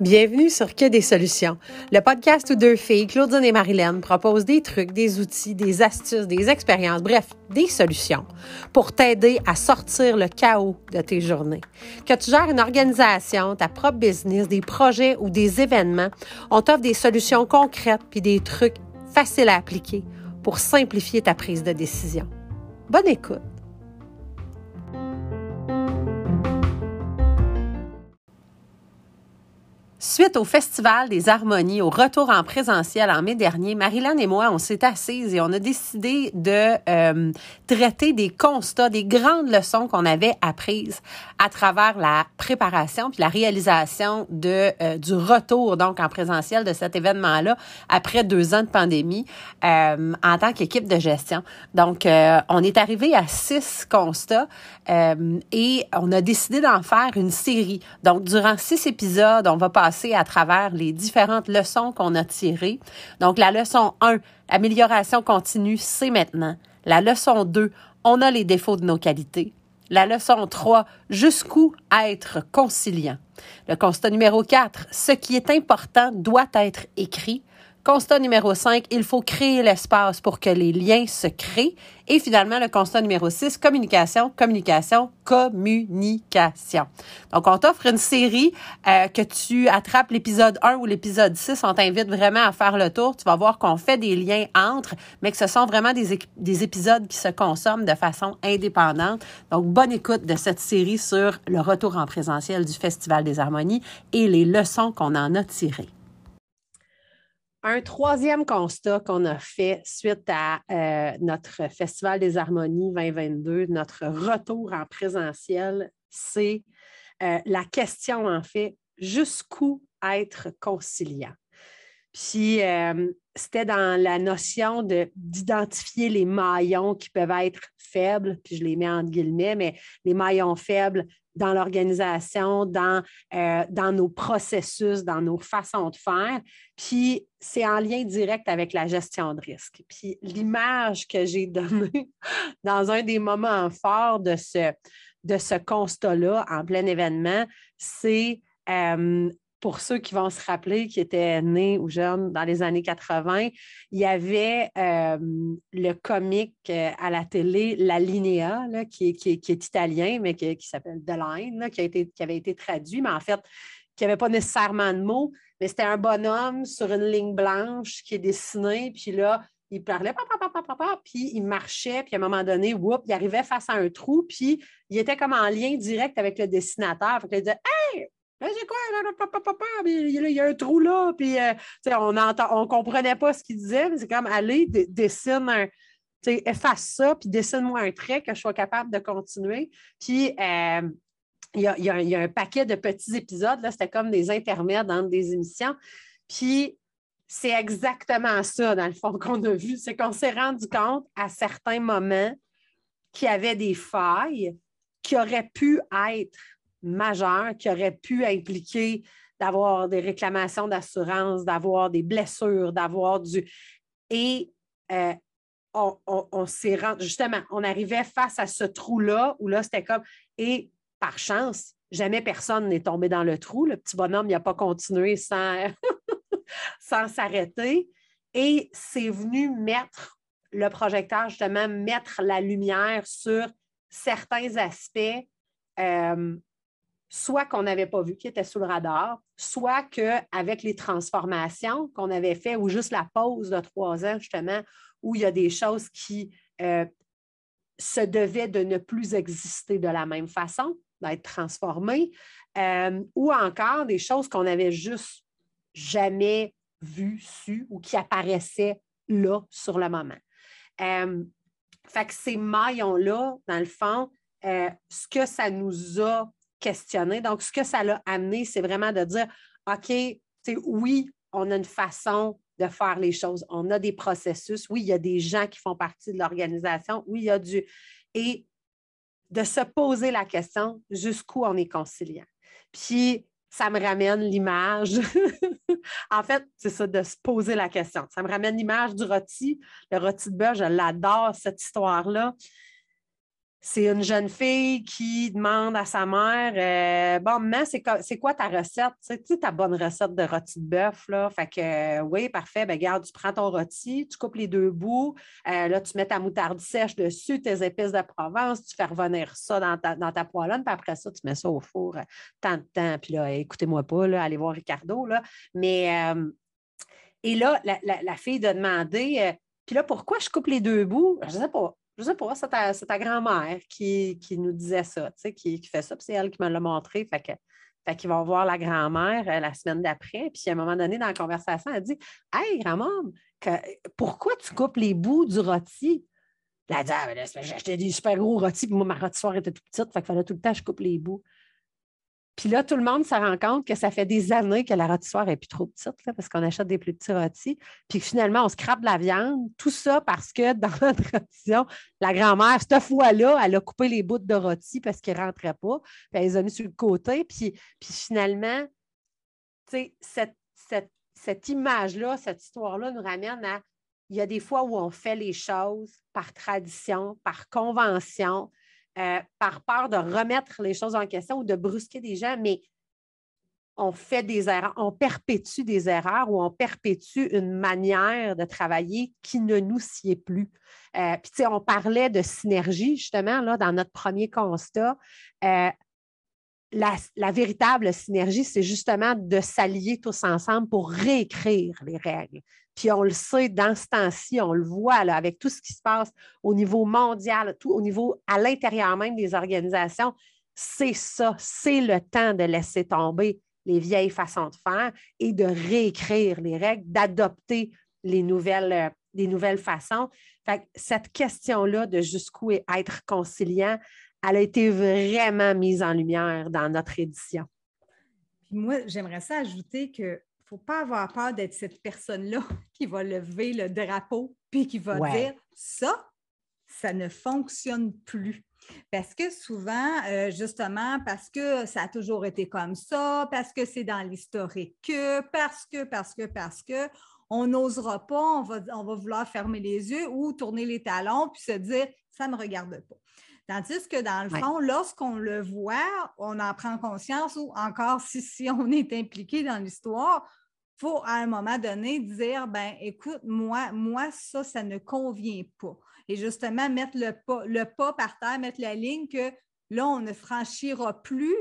Bienvenue sur Que des solutions, le podcast où deux filles, Claudine et Marilyn, proposent des trucs, des outils, des astuces, des expériences, bref, des solutions pour t'aider à sortir le chaos de tes journées. Que tu gères une organisation, ta propre business, des projets ou des événements, on t'offre des solutions concrètes puis des trucs faciles à appliquer pour simplifier ta prise de décision. Bonne écoute! Suite au Festival des Harmonies, au retour en présentiel en mai dernier, Marilyn et moi, on s'est assises et on a décidé de euh, traiter des constats, des grandes leçons qu'on avait apprises à travers la préparation puis la réalisation de euh, du retour donc en présentiel de cet événement-là après deux ans de pandémie euh, en tant qu'équipe de gestion. Donc, on est arrivé à six constats et on a décidé d'en faire une série. Donc, durant six épisodes, on va passer à travers les différentes leçons qu'on a tirées. Donc, la leçon 1, amélioration continue, c'est maintenant. La leçon 2, on a les défauts de nos qualités. La leçon 3, jusqu'où être conciliant. Le constat numéro 4, ce qui est important doit être écrit. Constat numéro 5, il faut créer l'espace pour que les liens se créent. Et finalement, le constat numéro 6, communication, communication, communication. Donc, on t'offre une série euh, que tu attrapes l'épisode 1 ou l'épisode 6. On t'invite vraiment à faire le tour. Tu vas voir qu'on fait des liens entre, mais que ce sont vraiment des, des épisodes qui se consomment de façon indépendante. Donc, bonne écoute de cette série sur le retour en présentiel du Festival des Harmonies et les leçons qu'on en a tirées. Un troisième constat qu'on a fait suite à euh, notre Festival des Harmonies 2022, notre retour en présentiel, c'est euh, la question, en fait, jusqu'où être conciliant? Puis, euh, c'était dans la notion d'identifier les maillons qui peuvent être faibles, puis je les mets entre guillemets, mais les maillons faibles dans l'organisation, dans, euh, dans nos processus, dans nos façons de faire. Puis c'est en lien direct avec la gestion de risque. Puis l'image que j'ai donnée dans un des moments forts de ce, de ce constat-là en plein événement, c'est euh, pour ceux qui vont se rappeler, qui étaient nés ou jeunes dans les années 80, il y avait euh, le comique euh, à la télé, La Linea, qui, est, italien, mais qui, s'appelle The Line, qui, avait été traduit, mais en fait, qui n'avait pas nécessairement de mots, mais c'était un bonhomme sur une ligne blanche qui est dessiné, puis là, il parlait, puis il marchait, puis à un moment donné, whoop, il arrivait face à un trou, puis il était comme en lien direct avec le dessinateur. Il disait c'est quoi? Il y a un trou là. Puis, euh, on ne comprenait pas ce qu'il disait, mais c'est comme aller, dessine un. Efface ça, puis dessine-moi un trait que je sois capable de continuer. Puis, euh, il y, a, un paquet de petits épisodes. C'était comme des intermèdes entre des émissions. Puis, c'est exactement ça, dans le fond, qu'on a vu. C'est qu'on s'est rendu compte à certains moments qu'il y avait des failles qui auraient pu être majeur qui aurait pu impliquer d'avoir des réclamations d'assurance, d'avoir des blessures, d'avoir du... Et euh, on, s'est rendu, justement, on arrivait face à ce trou-là où là, c'était comme, et par chance, jamais personne n'est tombé dans le trou. Le petit bonhomme n'a pas continué sans, sans s'arrêter. Et c'est venu mettre le projecteur, justement, mettre la lumière sur certains aspects euh, soit qu'on n'avait pas vu, qui était sous le radar, soit qu'avec les transformations qu'on avait fait ou juste la pause de trois ans, justement, où il y a des choses qui euh, se devaient de ne plus exister de la même façon, d'être transformées, euh, ou encore des choses qu'on n'avait juste jamais vues, su ou qui apparaissaient là sur le moment. Euh, fait que ces maillons-là, dans le fond, ce que ça nous a questionner. Donc, ce que ça l'a amené, c'est vraiment de dire, OK, oui, on a une façon de faire les choses. On a des processus. Oui, il y a des gens qui font partie de l'organisation. Oui, il y a du... Et de se poser la question jusqu'où on est conciliant. Puis, ça me ramène l'image. en fait, c'est ça, de se poser la question. Ça me ramène l'image du rôti. Le rôti de bœuf, je l'adore, cette histoire-là c'est une jeune fille qui demande à sa mère euh, Bon, maman, c'est quoi, ta recette? Tu sais, ta bonne recette de rôti de bœuf, là. Fait que euh, oui, parfait. Ben, garde, tu prends ton rôti, tu coupes les deux bouts, euh, là, tu mets ta moutarde sèche dessus, tes épices de Provence, tu fais revenir ça dans ta, dans poêlonne, puis après ça, tu mets ça au four tant de temps. Puis là, écoutez-moi pas, là, allez voir Ricardo, là. Mais et là, la, la, fille de demander Puis là, pourquoi je coupe les deux bouts? Je ne sais pas je sais pas, c'est ta, grand-mère qui, nous disait ça, qui, qui fait ça, puis c'est elle qui me l'a montré. Fait que, fait qu'ils vont voir la grand-mère euh, la semaine d'après. Puis à un moment donné, dans la conversation, elle dit Hey, grand-mère, pourquoi tu coupes les bouts du rôti? Elle a dit ah, ben J'ai acheté des super gros rôtis, puis moi, ma rôtissoire était toute petite, fait qu'il fallait tout le temps que je coupe les bouts. Puis là, tout le monde se rend compte que ça fait des années que la rôtissoire est plus trop petite, parce qu'on achète des plus petits rôtis. Puis finalement, on se crape la viande. Tout ça parce que dans notre tradition, la grand-mère, cette fois-là, elle a coupé les bouts de rôti parce qu'ils ne rentraient pas. Puis elle les a mis sur le côté. Puis, puis finalement, cette, cette, cette image-là, cette histoire-là nous ramène à il y a des fois où on fait les choses par tradition, par convention, euh, par peur de remettre les choses en question ou de brusquer des gens, mais on fait des erreurs, on perpétue des erreurs ou on perpétue une manière de travailler qui ne nous sied plus. Euh, puis, tu sais, on parlait de synergie, justement, là, dans notre premier constat. Euh, la, véritable synergie, c'est justement de s'allier tous ensemble pour réécrire les règles. Puis on le sait dans ce temps-ci, on le voit avec tout ce qui se passe au niveau mondial, tout au niveau à l'intérieur même des organisations. C'est ça, c'est le temps de laisser tomber les vieilles façons de faire et de réécrire les règles, d'adopter les nouvelles, euh, les nouvelles façons. Fait cette question-là de jusqu'où être conciliant, elle a été vraiment mise en lumière dans notre édition. Puis moi, j'aimerais ça ajouter que ne faut pas avoir peur d'être cette personne-là qui va lever le drapeau puis qui va dire ça, ça ne fonctionne plus. Parce que souvent, euh, justement, parce que ça a toujours été comme ça, parce que c'est dans l'historique que, parce que, parce que, parce que, on n'osera pas, on va, on va vouloir fermer les yeux ou tourner les talons puis se dire ça ne me regarde pas. Tandis que dans le fond, lorsqu'on le voit, on en prend conscience ou encore si, si on est impliqué dans l'histoire, il faut à un moment donné dire ben écoute, moi, moi, ça, ça ne convient pas. Et justement, mettre le pas, le pas par terre, mettre la ligne que là, on ne franchira plus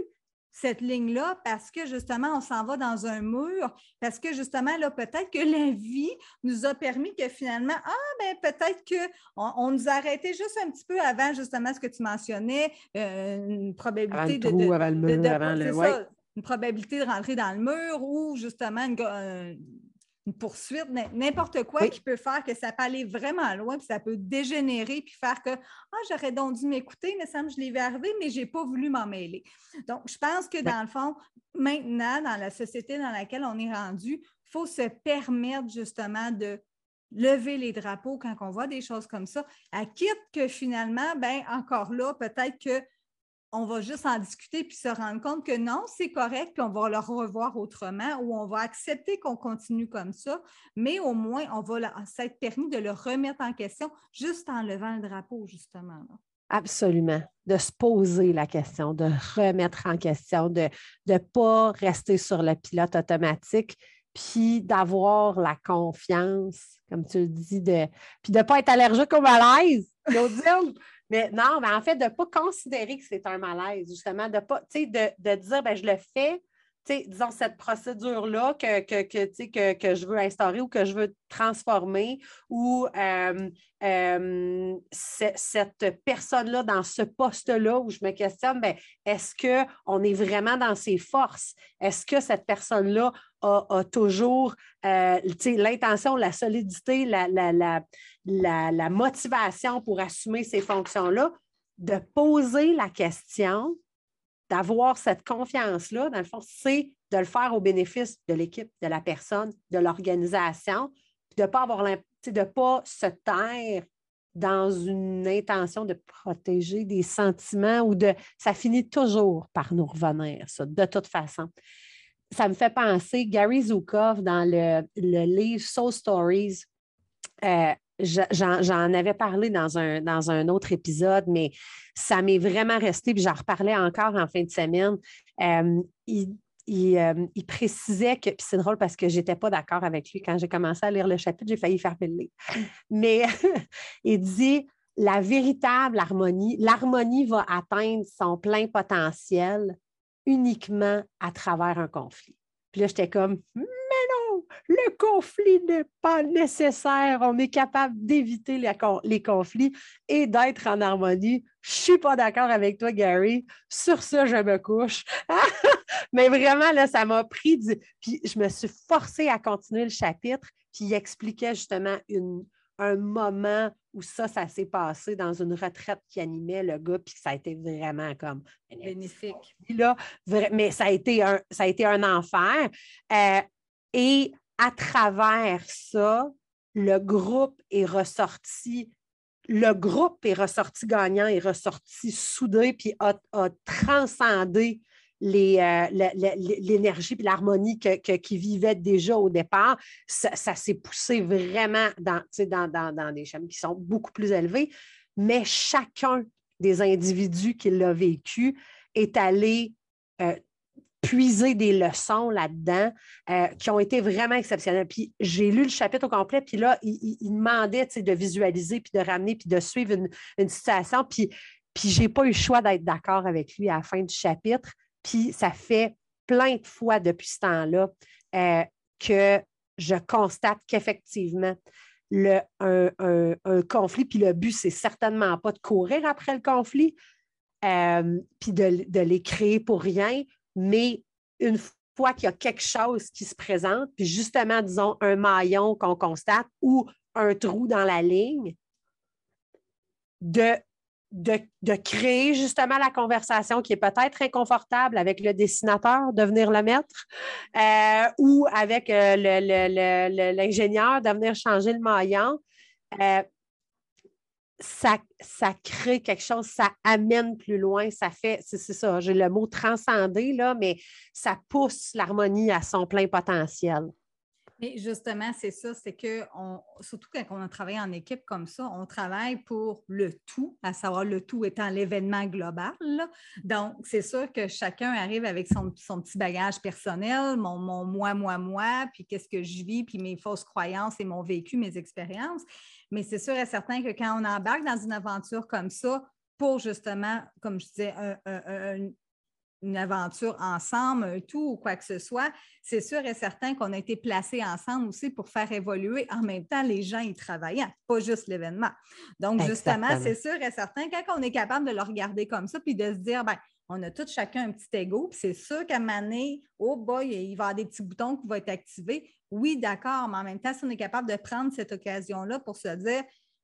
cette ligne-là parce que justement, on s'en va dans un mur, parce que justement, là, peut-être que la vie nous a permis que finalement, ah, ben peut-être qu'on on nous a arrêté juste un petit peu avant, justement, ce que tu mentionnais, euh, une probabilité de, une probabilité de rentrer dans le mur ou justement une, une poursuite, n'importe quoi qui peut faire que ça peut aller vraiment loin, puis ça peut dégénérer, puis faire que ah, j'aurais donc dû m'écouter, mais ça me je l'ai vu arriver, mais je n'ai pas voulu m'en mêler. Donc, je pense que dans le fond, maintenant, dans la société dans laquelle on est rendu, il faut se permettre justement de lever les drapeaux quand on voit des choses comme ça, à quitte que finalement, ben encore là, peut-être que on va juste en discuter puis se rendre compte que non, c'est correct, puis on va le revoir autrement ou on va accepter qu'on continue comme ça, mais au moins, on va s'être permis de le remettre en question juste en levant le drapeau, justement. Absolument. De se poser la question, de remettre en question, de ne pas rester sur le pilote automatique, puis d'avoir la confiance, comme tu le dis, de, puis de ne pas être allergique au malaise. Mais non, mais en fait, de ne pas considérer que c'est un malaise, justement, de pas, de, de dire, ben, je le fais, disons, cette procédure-là que, que, que, que, je veux instaurer ou que je veux transformer, ou euh, euh, cette personne-là dans ce poste-là où je me questionne, ben, est-ce qu'on est vraiment dans ses forces? Est-ce que cette personne-là a, toujours euh, l'intention, la solidité, la, motivation pour assumer ces fonctions-là? De poser la question d'avoir cette confiance-là, dans le fond, c'est de le faire au bénéfice de l'équipe, de la personne, de l'organisation, de ne pas avoir de pas se taire dans une intention de protéger des sentiments ou de ça finit toujours par nous revenir, ça, de toute façon. Ça me fait penser, Gary Zukov, dans le, le livre Soul Stories, euh, j'en avais parlé dans un, dans un autre épisode, mais ça m'est vraiment resté, puis j'en reparlais encore en fin de semaine. Euh, il, il, précisait que, puis c'est drôle parce que je n'étais pas d'accord avec lui quand j'ai commencé à lire le chapitre, j'ai failli faire le. Mais il dit la véritable harmonie, l'harmonie va atteindre son plein potentiel uniquement à travers un conflit. Puis là, j'étais comme, mais non, le conflit n'est pas nécessaire. On est capable d'éviter les, conflits et d'être en harmonie. Je ne suis pas d'accord avec toi, Gary. Sur ça, je me couche. mais vraiment, là, ça m'a pris du... Puis je me suis forcée à continuer le chapitre, puis il expliquait justement une, un moment où ça, ça s'est passé dans une retraite qui animait le gars, puis ça a été vraiment comme bénéfique. Là, mais ça a été un, ça a été un enfer. Euh, et à travers ça, le groupe est ressorti, le groupe est ressorti gagnant, est ressorti soudé, puis a, a transcendé l'énergie et l'harmonie qui vivait déjà au départ, ça, s'est poussé vraiment dans, dans, des chaînes qui sont beaucoup plus élevées, mais chacun des individus qui l'a vécu est allé euh, puiser des leçons là-dedans euh, qui ont été vraiment exceptionnelles. Puis j'ai lu le chapitre au complet, puis là, il, demandait de visualiser, puis de ramener, puis de suivre une, situation. Puis, puis je n'ai pas eu le choix d'être d'accord avec lui à la fin du chapitre. Puis ça fait plein de fois depuis ce temps-là euh, que je constate qu'effectivement, le, un, conflit, puis le but, c'est certainement pas de courir après le conflit, euh, puis de, de, les créer pour rien, mais une fois qu'il y a quelque chose qui se présente, puis justement, disons, un maillon qu'on constate ou un trou dans la ligne, de de, créer justement la conversation qui est peut-être inconfortable avec le dessinateur, de venir le mettre, euh, ou avec euh, l'ingénieur, de venir changer le maillon. Euh, ça, crée quelque chose, ça amène plus loin, ça fait, c'est ça, j'ai le mot transcender, là, mais ça pousse l'harmonie à son plein potentiel justement, c'est ça, c'est que surtout quand on a travaillé en équipe comme ça, on travaille pour le tout, à savoir le tout étant l'événement global. Donc, c'est sûr que chacun arrive avec son, petit bagage personnel, mon, mon, moi, moi, moi, puis qu'est-ce que je vis, puis mes fausses croyances et mon vécu, mes expériences. Mais c'est sûr et certain que quand on embarque dans une aventure comme ça, pour justement, comme je disais, un, une aventure ensemble, un tout ou quoi que ce soit, c'est sûr et certain qu'on a été placés ensemble aussi pour faire évoluer en même temps les gens y travaillant, pas juste l'événement. Donc, justement, c'est sûr et certain, quand on est capable de le regarder comme ça, puis de se dire, ben, on a tous chacun un petit ego, puis c'est sûr qu'à un moment donné, oh boy, il va y avoir des petits boutons qui vont être activés. Oui, d'accord, mais en même temps, si on est capable de prendre cette occasion-là pour se dire,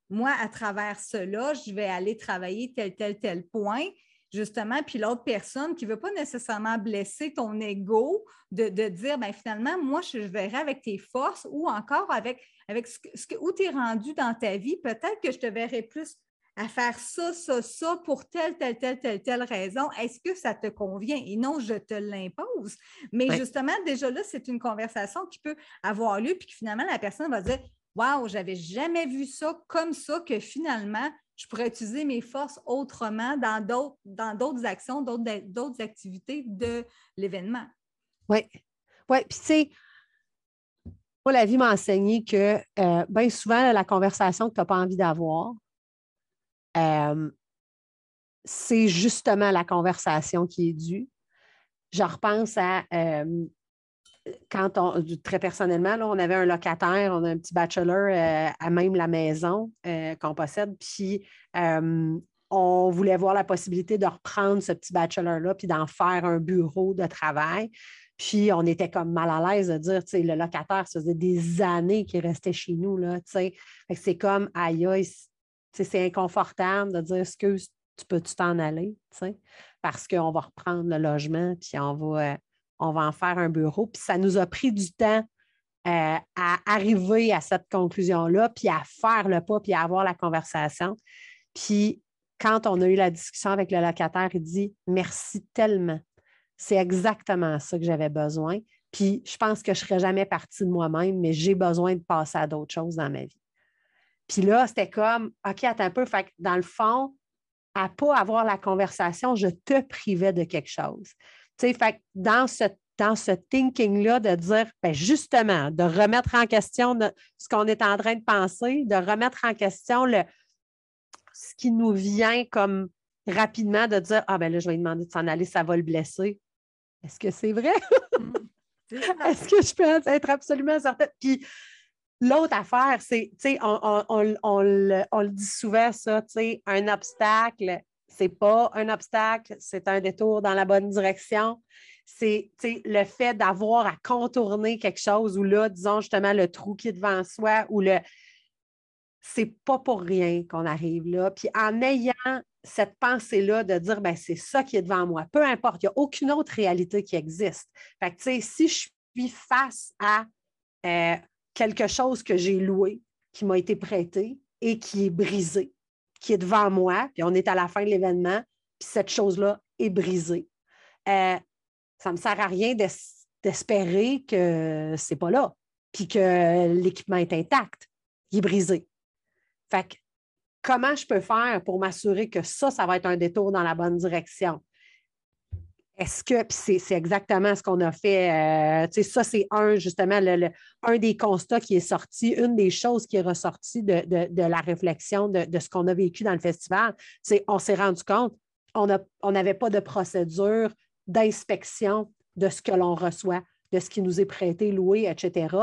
moi, à travers cela, je vais aller travailler tel, tel, tel point justement, puis l'autre personne qui ne veut pas nécessairement blesser ton ego, de, dire, ben finalement, moi, je verrai avec tes forces ou encore avec, avec ce, que, où tu es rendu dans ta vie, peut-être que je te verrai plus à faire ça, ça, ça pour telle, telle, telle, telle, telle raison. Est-ce que ça te convient? Et non, je te l'impose. Mais justement, déjà là, c'est une conversation qui peut avoir lieu, puis que finalement, la personne va dire Waouh, j'avais jamais vu ça comme ça, que finalement, je pourrais utiliser mes forces autrement dans d'autres, dans d'autres actions, d'autres, d'autres activités de l'événement. Oui. Oui, puis tu sais, moi, la vie m'a enseigné que euh, bien souvent, la conversation que tu n'as pas envie d'avoir, euh, c'est justement la conversation qui est due. Je repense à euh, quand on, très personnellement, là, on avait un locataire, on a un petit bachelor euh, à même la maison euh, qu'on possède, puis euh, on voulait voir la possibilité de reprendre ce petit bachelor-là, puis d'en faire un bureau de travail. Puis on était comme mal à l'aise de dire, tu sais, le locataire, ça faisait des années qu'il restait chez nous, là, tu sais. C'est comme, aïe, aïe, c'est inconfortable de dire, excuse, tu peux-tu t'en aller, tu sais, parce qu'on va reprendre le logement, puis on va on va en faire un bureau. Puis ça nous a pris du temps euh, à arriver à cette conclusion-là, puis à faire le pas, puis à avoir la conversation. Puis quand on a eu la discussion avec le locataire, il dit Merci tellement. C'est exactement ça que j'avais besoin. Puis je pense que je ne serais jamais partie de moi-même, mais j'ai besoin de passer à d'autres choses dans ma vie. Puis là, c'était comme, OK, attends un peu. Fait que dans le fond, à pas avoir la conversation, je te privais de quelque chose. Fait que dans ce, dans ce thinking-là, de dire, ben justement, de remettre en question ce qu'on est en train de penser, de remettre en question le, ce qui nous vient comme rapidement de dire, ah ben là, je vais lui demander de s'en aller, ça va le blesser. Est-ce que c'est vrai? Mm. Est-ce que je peux être absolument certaine? Puis l'autre affaire, c'est, tu sais, on, le, dit souvent, ça, tu sais, un obstacle, c'est pas un obstacle, c'est un détour dans la bonne direction. C'est le fait d'avoir à contourner quelque chose ou là, disons justement, le trou qui est devant soi ou le. C'est pas pour rien qu'on arrive là. Puis en ayant cette pensée-là de dire, ben, c'est ça qui est devant moi. Peu importe, il n'y a aucune autre réalité qui existe. Fait que, si je suis face à euh, quelque chose que j'ai loué, qui m'a été prêté et qui est brisé, qui est devant moi, puis on est à la fin de l'événement, puis cette chose-là est brisée. Euh, ça ne me sert à rien d'espérer que c'est pas là, puis que l'équipement est intact, il est brisé. Fait que comment je peux faire pour m'assurer que ça, ça va être un détour dans la bonne direction? Est-ce que, c'est exactement ce qu'on a fait, euh, tu sais, ça, c'est un, justement, un des constats qui est sorti, une des choses qui est ressortie de, la réflexion de, ce qu'on a vécu dans le festival, c'est on s'est rendu compte, on n'avait pas de procédure d'inspection de ce que l'on reçoit, de ce qui nous est prêté, loué, etc.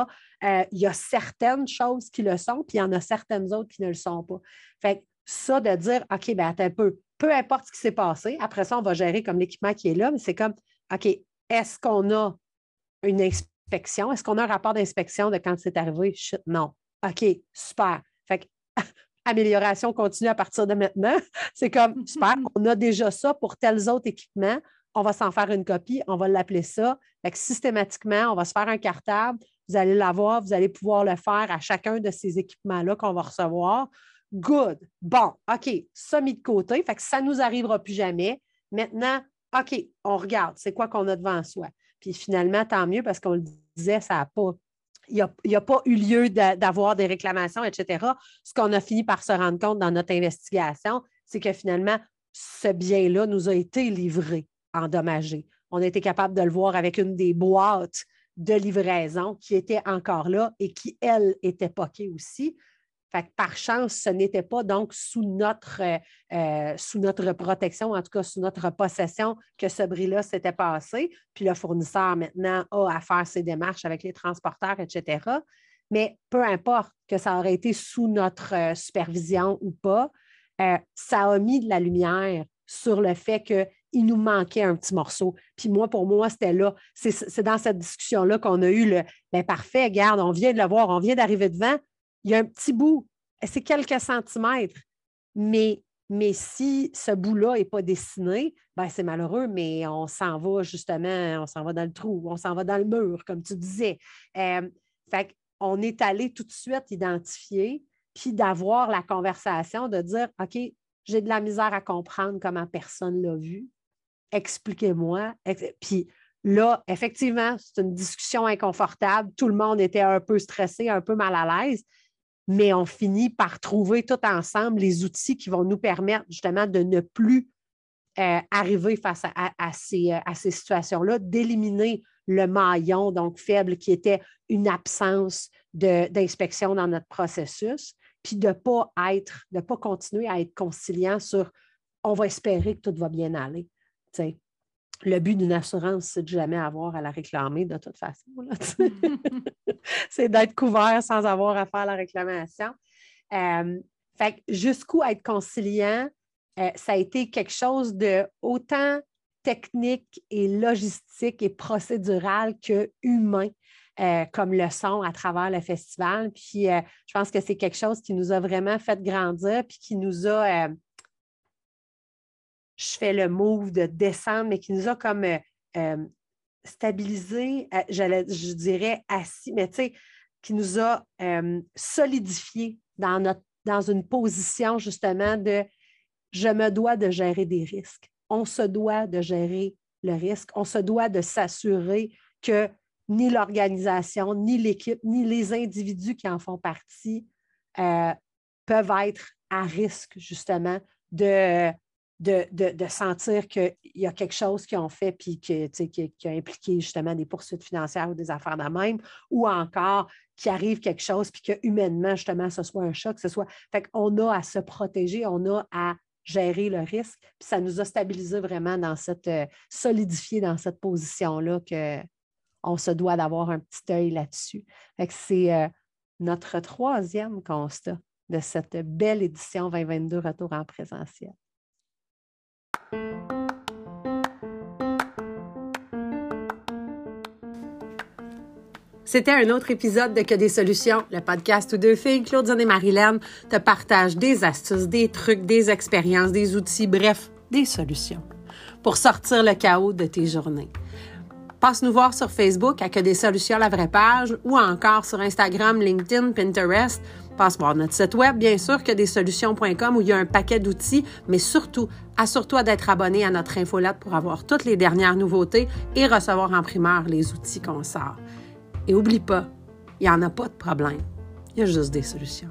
Euh, il y a certaines choses qui le sont, puis il y en a certaines autres qui ne le sont pas. Fait ça, de dire, OK, ben attends un peu, peu importe ce qui s'est passé, après ça, on va gérer comme l'équipement qui est là, mais c'est comme, OK, est-ce qu'on a une inspection? Est-ce qu'on a un rapport d'inspection de quand c'est arrivé? non. OK, super. Fait que, amélioration continue à partir de maintenant. C'est comme, super, on a déjà ça pour tels autres équipements. On va s'en faire une copie, on va l'appeler ça. Fait que systématiquement, on va se faire un cartable. Vous allez l'avoir, vous allez pouvoir le faire à chacun de ces équipements-là qu'on va recevoir. Good. Bon, OK, ça mis de côté, fait que ça ne nous arrivera plus jamais. Maintenant, OK, on regarde, c'est quoi qu'on a devant soi? Puis finalement, tant mieux parce qu'on le disait, ça n'a pas. Il n'y a, pas eu lieu d'avoir des réclamations, etc. Ce qu'on a fini par se rendre compte dans notre investigation, c'est que finalement, ce bien-là nous a été livré, endommagé. On a été capable de le voir avec une des boîtes de livraison qui était encore là et qui, elle, était poquée aussi par chance, ce n'était pas donc sous notre, euh, euh, sous notre protection, en tout cas sous notre possession, que ce bris-là s'était passé. Puis le fournisseur maintenant a à faire ses démarches avec les transporteurs, etc. Mais peu importe que ça aurait été sous notre euh, supervision ou pas, ça a mis de la lumière sur le fait qu'il nous manquait un petit morceau. Puis moi, pour moi, c'était là. C'est dans cette discussion-là qu'on a eu le bien parfait, regarde, on vient de le voir, on vient d'arriver devant il y a un petit bout, c'est quelques centimètres, mais, mais si ce bout-là n'est pas dessiné, ben c'est malheureux, mais on s'en va justement, on s'en va dans le trou, on s'en va dans le mur, comme tu disais. Euh, fait on est allé tout de suite identifier, puis d'avoir la conversation, de dire OK, j'ai de la misère à comprendre comment personne l'a vu. Expliquez-moi. Puis là, effectivement, c'est une discussion inconfortable. Tout le monde était un peu stressé, un peu mal à l'aise mais on finit par trouver tout ensemble les outils qui vont nous permettre justement de ne plus euh, arriver face à, euh, ces, situations-là, d'éliminer le maillon donc faible qui était une absence d'inspection dans notre processus, puis de ne pas être, de pas continuer à être conciliant sur on va espérer que tout va bien aller le but d'une assurance, c'est de jamais avoir à la réclamer de toute façon. c'est d'être couvert sans avoir à faire la réclamation. Euh, fait jusqu'où être conciliant, euh, ça a été quelque chose de autant technique et logistique et procédural que humain. Euh, comme leçon à travers le festival. Puis je pense que c'est quelque chose qui nous a vraiment fait grandir, puis qui nous a je fais le move de descendre, mais qui nous a comme euh, euh, stabilisé, euh, je dirais assis, mais tu sais, qui nous a solidifié dans, notre, dans une position justement de je me dois de gérer des risques. On se doit de gérer le risque. On se doit de s'assurer que ni l'organisation, ni l'équipe, ni les individus qui en font partie peuvent être à risque, justement, de, de, de, sentir qu'il y a quelque chose qu'ils ont fait puis que, qui, qui, a impliqué justement des poursuites financières ou des affaires de même, ou encore qu'il arrive quelque chose puis que humainement, justement, ce soit un choc, ce soit. Fait qu'on a à se protéger, on a à gérer le risque. Puis ça nous a stabilisé vraiment dans cette, euh, solidifié dans cette position-là qu'on se doit d'avoir un petit œil là-dessus. C'est euh, notre troisième constat de cette belle édition 2022 Retour en présentiel. C'était un autre épisode de Que des solutions, le podcast où deux filles, Claudine et Marilyn, te partagent des astuces, des trucs, des expériences, des outils, bref, des solutions pour sortir le chaos de tes journées. Passe nous voir sur Facebook à Que des solutions, la vraie page, ou encore sur Instagram, LinkedIn, Pinterest. Passe voir notre site web, bien sûr, que des solutions.com où il y a un paquet d'outils, mais surtout, assure-toi d'être abonné à notre infolette pour avoir toutes les dernières nouveautés et recevoir en primeur les outils qu'on sort. Et oublie pas, il n'y en a pas de problème. Il y a juste des solutions.